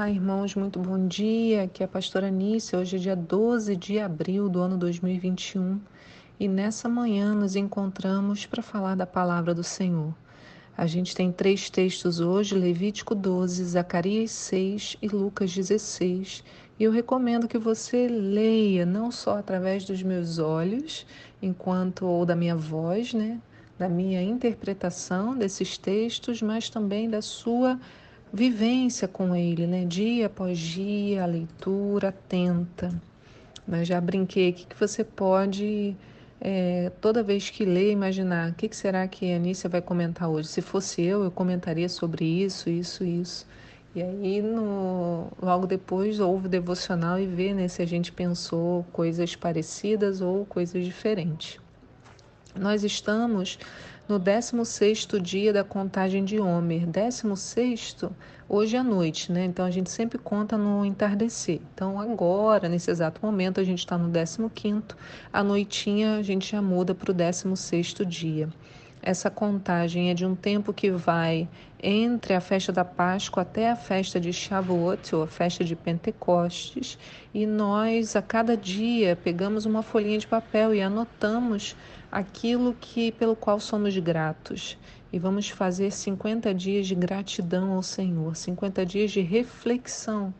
Olá, irmãos, muito bom dia. Aqui é a pastora Nícia. Hoje é dia 12 de abril do ano 2021 e nessa manhã nos encontramos para falar da palavra do Senhor. A gente tem três textos hoje: Levítico 12, Zacarias 6 e Lucas 16. E eu recomendo que você leia não só através dos meus olhos, enquanto ou da minha voz, né, da minha interpretação desses textos, mas também da sua vivência com ele, né? Dia após dia, a leitura atenta. Mas já brinquei aqui que você pode, é, toda vez que lê, imaginar o que, que será que a Anícia vai comentar hoje. Se fosse eu, eu comentaria sobre isso, isso, isso. E aí, no, logo depois, ouve o devocional e vê né, se a gente pensou coisas parecidas ou coisas diferentes. Nós estamos no 16º dia da contagem de Homer. 16º, hoje à noite, né? Então a gente sempre conta no entardecer. Então agora, nesse exato momento, a gente está no 15º, à noitinha a gente já muda para o 16º dia. Essa contagem é de um tempo que vai entre a festa da Páscoa até a festa de Shavuot, ou a festa de Pentecostes, e nós a cada dia pegamos uma folhinha de papel e anotamos aquilo que pelo qual somos gratos. E vamos fazer 50 dias de gratidão ao Senhor, 50 dias de reflexão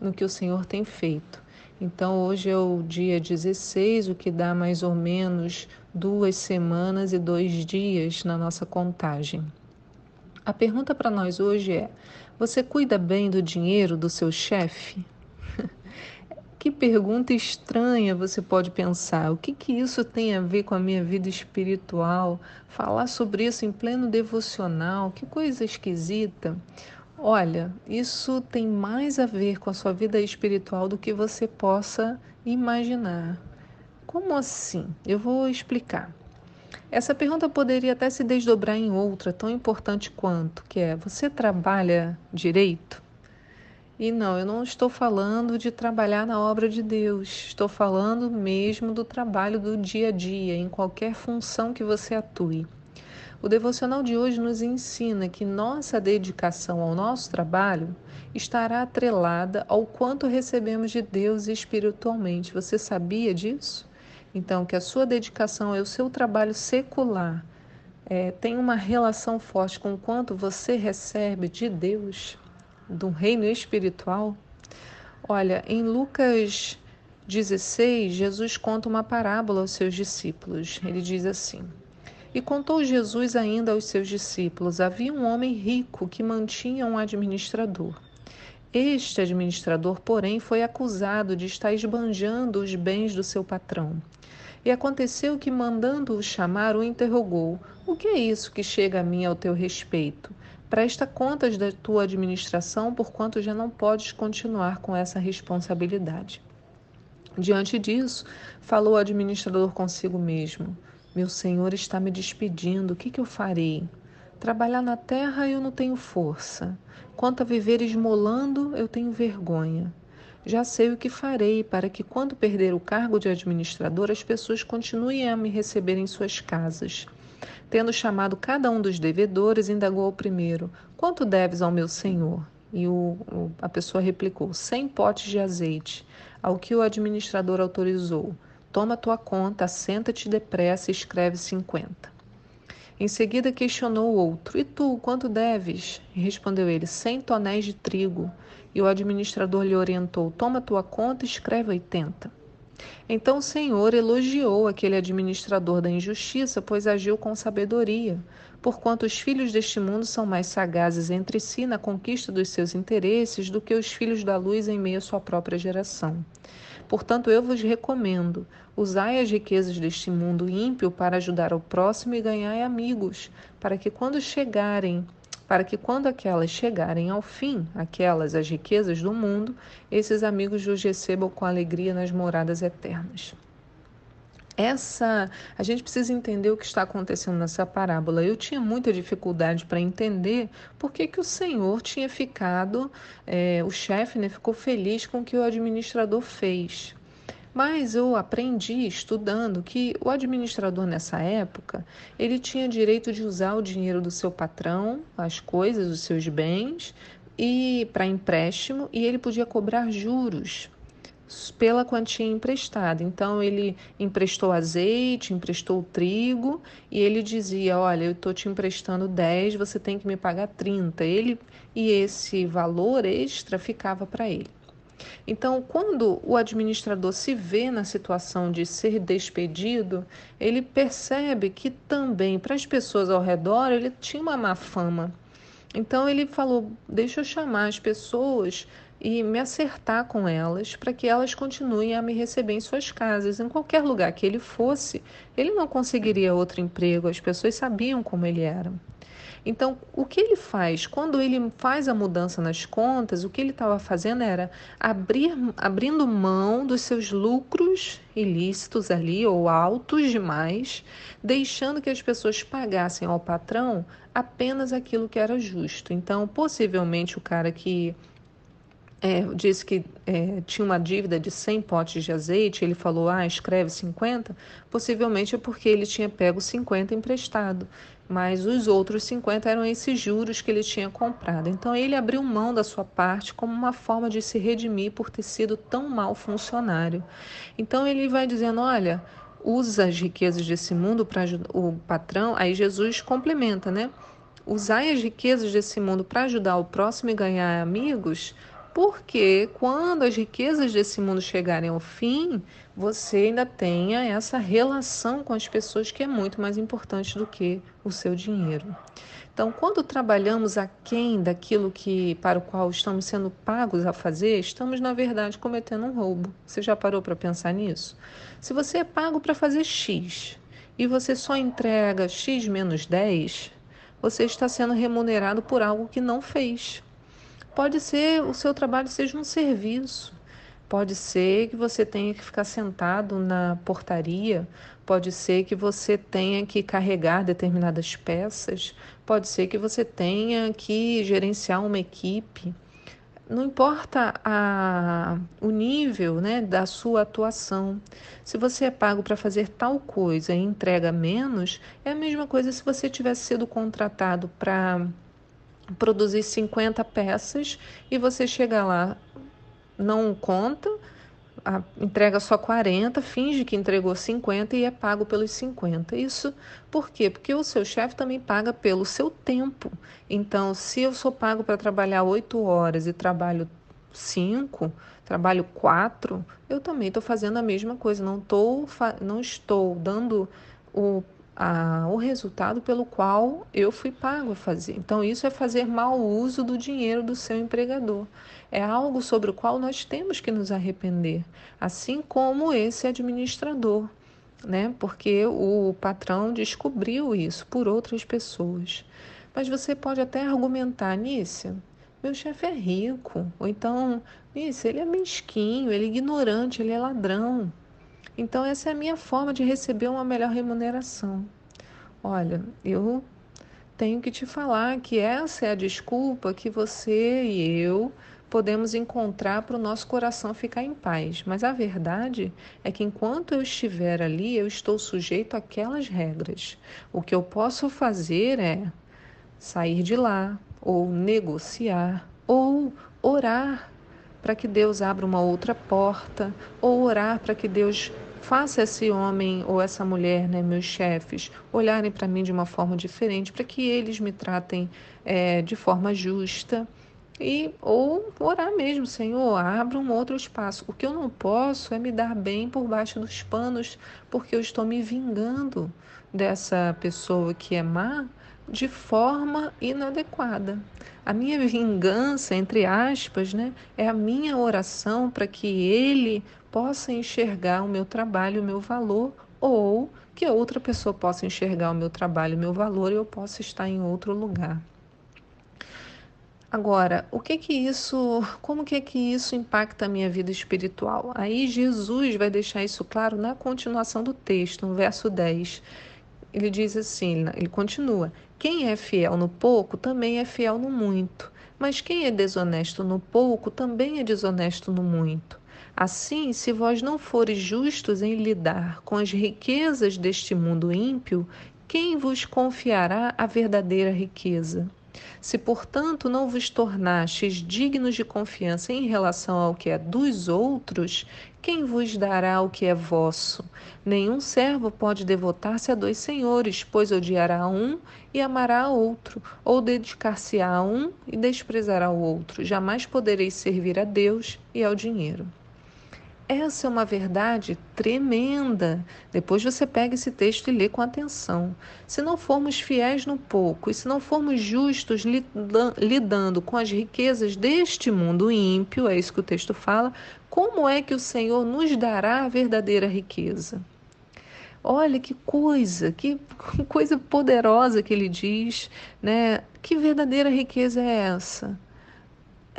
no que o Senhor tem feito. Então, hoje é o dia 16, o que dá mais ou menos duas semanas e dois dias na nossa contagem. A pergunta para nós hoje é: você cuida bem do dinheiro do seu chefe? que pergunta estranha você pode pensar. O que, que isso tem a ver com a minha vida espiritual? Falar sobre isso em pleno devocional, que coisa esquisita. Olha, isso tem mais a ver com a sua vida espiritual do que você possa imaginar. Como assim? Eu vou explicar. Essa pergunta poderia até se desdobrar em outra tão importante quanto, que é: você trabalha direito? E não, eu não estou falando de trabalhar na obra de Deus, estou falando mesmo do trabalho do dia a dia, em qualquer função que você atue. O devocional de hoje nos ensina que nossa dedicação ao nosso trabalho estará atrelada ao quanto recebemos de Deus espiritualmente. Você sabia disso? Então, que a sua dedicação ao seu trabalho secular é, tem uma relação forte com o quanto você recebe de Deus, do reino espiritual. Olha, em Lucas 16, Jesus conta uma parábola aos seus discípulos. Ele diz assim. E contou Jesus ainda aos seus discípulos: havia um homem rico que mantinha um administrador. Este administrador, porém, foi acusado de estar esbanjando os bens do seu patrão. E aconteceu que, mandando-o chamar, o interrogou: O que é isso que chega a mim ao teu respeito? Presta contas da tua administração, porquanto já não podes continuar com essa responsabilidade. Diante disso, falou o administrador consigo mesmo: meu senhor está me despedindo, o que, que eu farei? Trabalhar na terra eu não tenho força. Quanto a viver esmolando, eu tenho vergonha. Já sei o que farei para que, quando perder o cargo de administrador, as pessoas continuem a me receber em suas casas. Tendo chamado cada um dos devedores, indagou ao primeiro: Quanto deves ao meu senhor? E o, o, a pessoa replicou: Cem potes de azeite. Ao que o administrador autorizou. Toma tua conta, senta-te depressa e escreve cinquenta. Em seguida questionou o outro: E tu, quanto deves? E respondeu ele: Cem tonéis de trigo. E o administrador lhe orientou: Toma tua conta e escreve oitenta. Então o Senhor elogiou aquele administrador da injustiça, pois agiu com sabedoria, porquanto os filhos deste mundo são mais sagazes entre si na conquista dos seus interesses do que os filhos da luz em meio à sua própria geração. Portanto, eu vos recomendo: usai as riquezas deste mundo ímpio para ajudar ao próximo e ganhai amigos, para que quando chegarem, para que quando aquelas chegarem ao fim, aquelas as riquezas do mundo, esses amigos os recebam com alegria nas moradas eternas. Essa, a gente precisa entender o que está acontecendo nessa parábola. Eu tinha muita dificuldade para entender por que, que o Senhor tinha ficado, é, o chefe né, ficou feliz com o que o administrador fez. Mas eu aprendi estudando que o administrador nessa época, ele tinha direito de usar o dinheiro do seu patrão, as coisas, os seus bens, e para empréstimo e ele podia cobrar juros pela quantia emprestada. Então ele emprestou azeite, emprestou trigo e ele dizia: "Olha, eu estou te emprestando 10, você tem que me pagar 30". Ele e esse valor extra ficava para ele. Então, quando o administrador se vê na situação de ser despedido, ele percebe que também para as pessoas ao redor ele tinha uma má fama. Então ele falou: "Deixa eu chamar as pessoas e me acertar com elas para que elas continuem a me receber em suas casas. Em qualquer lugar que ele fosse, ele não conseguiria outro emprego, as pessoas sabiam como ele era. Então, o que ele faz? Quando ele faz a mudança nas contas, o que ele estava fazendo era abrir, abrindo mão dos seus lucros ilícitos ali, ou altos demais, deixando que as pessoas pagassem ao patrão apenas aquilo que era justo. Então, possivelmente, o cara que é, disse que é, tinha uma dívida de 100 potes de azeite, ele falou, ah, escreve 50, possivelmente é porque ele tinha pego 50 emprestado, mas os outros 50 eram esses juros que ele tinha comprado. Então ele abriu mão da sua parte como uma forma de se redimir por ter sido tão mau funcionário. Então ele vai dizendo, olha, usa as riquezas desse mundo para o patrão, aí Jesus complementa, né? Usai as riquezas desse mundo para ajudar o próximo e ganhar amigos, porque quando as riquezas desse mundo chegarem ao fim, você ainda tenha essa relação com as pessoas que é muito mais importante do que o seu dinheiro. Então, quando trabalhamos aquém daquilo que para o qual estamos sendo pagos a fazer, estamos na verdade cometendo um roubo. Você já parou para pensar nisso? Se você é pago para fazer X e você só entrega X menos 10, você está sendo remunerado por algo que não fez. Pode ser o seu trabalho seja um serviço. Pode ser que você tenha que ficar sentado na portaria, pode ser que você tenha que carregar determinadas peças, pode ser que você tenha que gerenciar uma equipe. Não importa a, o nível né, da sua atuação. Se você é pago para fazer tal coisa e entrega menos, é a mesma coisa se você tivesse sido contratado para produzir 50 peças e você chega lá, não conta, a, entrega só 40, finge que entregou 50 e é pago pelos 50. Isso por quê? Porque o seu chefe também paga pelo seu tempo. Então, se eu sou pago para trabalhar 8 horas e trabalho 5, trabalho 4, eu também estou fazendo a mesma coisa. Não, tô, não estou dando o a, o resultado pelo qual eu fui pago a fazer. Então, isso é fazer mau uso do dinheiro do seu empregador. É algo sobre o qual nós temos que nos arrepender, assim como esse administrador, né? Porque o patrão descobriu isso por outras pessoas. Mas você pode até argumentar, Nícia, meu chefe é rico, ou então, Nícia, ele é mesquinho, ele é ignorante, ele é ladrão. Então, essa é a minha forma de receber uma melhor remuneração. Olha, eu tenho que te falar que essa é a desculpa que você e eu podemos encontrar para o nosso coração ficar em paz. Mas a verdade é que enquanto eu estiver ali, eu estou sujeito àquelas regras. O que eu posso fazer é sair de lá, ou negociar, ou orar para que Deus abra uma outra porta, ou orar para que Deus faça esse homem ou essa mulher, né, meus chefes, olharem para mim de uma forma diferente, para que eles me tratem é, de forma justa. E, ou orar mesmo, Senhor, abra um outro espaço. O que eu não posso é me dar bem por baixo dos panos, porque eu estou me vingando dessa pessoa que é má de forma inadequada. A minha vingança, entre aspas, né, é a minha oração para que ele possa enxergar o meu trabalho, o meu valor, ou que outra pessoa possa enxergar o meu trabalho, o meu valor e eu possa estar em outro lugar. Agora, o que que isso, como que que isso impacta a minha vida espiritual? Aí Jesus vai deixar isso claro na continuação do texto, no verso 10. Ele diz assim, ele continua: Quem é fiel no pouco também é fiel no muito, mas quem é desonesto no pouco também é desonesto no muito. Assim, se vós não fores justos em lidar com as riquezas deste mundo ímpio, quem vos confiará a verdadeira riqueza? Se, portanto, não vos tornastes dignos de confiança em relação ao que é dos outros, quem vos dará o que é vosso? Nenhum servo pode devotar-se a dois senhores, pois odiará um e amará a outro, ou dedicar-se-á a um e desprezará o outro. Jamais podereis servir a Deus e ao dinheiro. Essa é uma verdade tremenda. Depois você pega esse texto e lê com atenção. Se não formos fiéis no pouco e se não formos justos lidando com as riquezas deste mundo ímpio, é isso que o texto fala, como é que o Senhor nos dará a verdadeira riqueza? Olha que coisa, que coisa poderosa que ele diz, né? Que verdadeira riqueza é essa?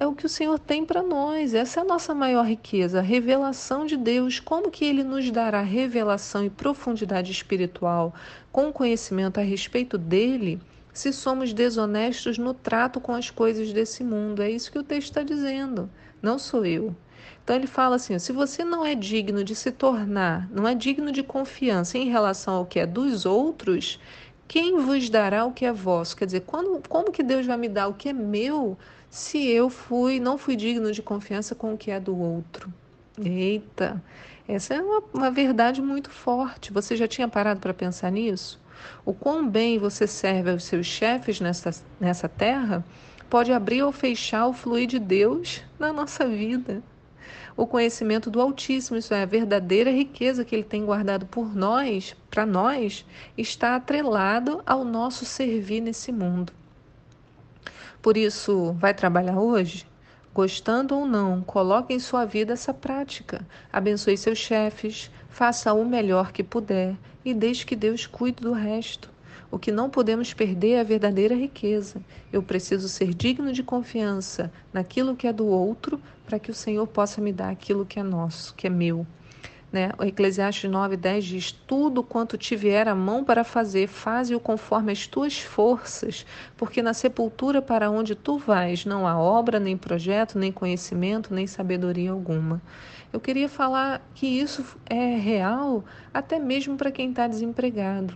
É o que o Senhor tem para nós. Essa é a nossa maior riqueza, a revelação de Deus. Como que ele nos dará revelação e profundidade espiritual com conhecimento a respeito dele, se somos desonestos no trato com as coisas desse mundo? É isso que o texto está dizendo. Não sou eu. Então ele fala assim: se você não é digno de se tornar, não é digno de confiança em relação ao que é dos outros, quem vos dará o que é vosso? Quer dizer, quando, como que Deus vai me dar o que é meu se eu fui, não fui digno de confiança com o que é do outro? Eita, essa é uma, uma verdade muito forte. Você já tinha parado para pensar nisso? O quão bem você serve aos seus chefes nessa, nessa terra pode abrir ou fechar o fluir de Deus na nossa vida o conhecimento do Altíssimo, isso é a verdadeira riqueza que ele tem guardado por nós, para nós, está atrelado ao nosso servir nesse mundo. Por isso, vai trabalhar hoje? Gostando ou não, coloque em sua vida essa prática. Abençoe seus chefes, faça o melhor que puder e deixe que Deus cuide do resto. O que não podemos perder é a verdadeira riqueza. Eu preciso ser digno de confiança naquilo que é do outro, para que o Senhor possa me dar aquilo que é nosso, que é meu. Né? O Eclesiastes 9, 10 diz: Tudo quanto te vier a mão para fazer, faze-o conforme as tuas forças, porque na sepultura para onde tu vais não há obra, nem projeto, nem conhecimento, nem sabedoria alguma. Eu queria falar que isso é real até mesmo para quem está desempregado.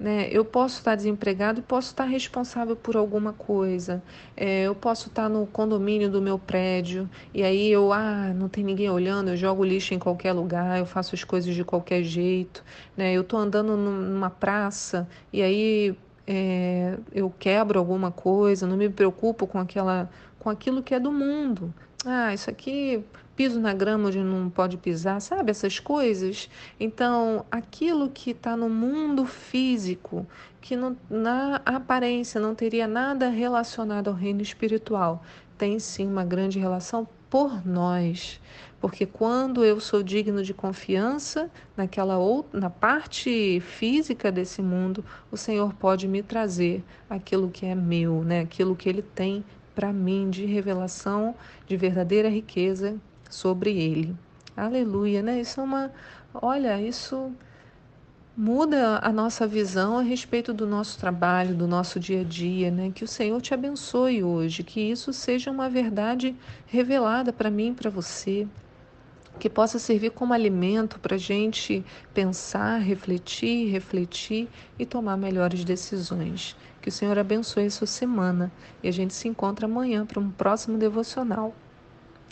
Né? Eu posso estar desempregado e posso estar responsável por alguma coisa. É, eu posso estar no condomínio do meu prédio e aí eu, ah, não tem ninguém olhando, eu jogo lixo em qualquer lugar, eu faço as coisas de qualquer jeito. Né? Eu estou andando numa praça e aí é, eu quebro alguma coisa, não me preocupo com aquela, com aquilo que é do mundo. Ah, isso aqui piso na grama onde não pode pisar, sabe? Essas coisas. Então, aquilo que está no mundo físico, que na aparência não teria nada relacionado ao reino espiritual, tem sim uma grande relação por nós. Porque quando eu sou digno de confiança naquela outra, na parte física desse mundo, o Senhor pode me trazer aquilo que é meu, né? Aquilo que ele tem para mim de revelação de verdadeira riqueza sobre ele. Aleluia, né? Isso é uma. Olha, isso muda a nossa visão a respeito do nosso trabalho, do nosso dia a dia, né? Que o Senhor te abençoe hoje, que isso seja uma verdade revelada para mim e para você, que possa servir como alimento para a gente pensar, refletir, refletir e tomar melhores decisões. Que o Senhor abençoe a sua semana e a gente se encontra amanhã para um próximo devocional.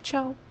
Tchau!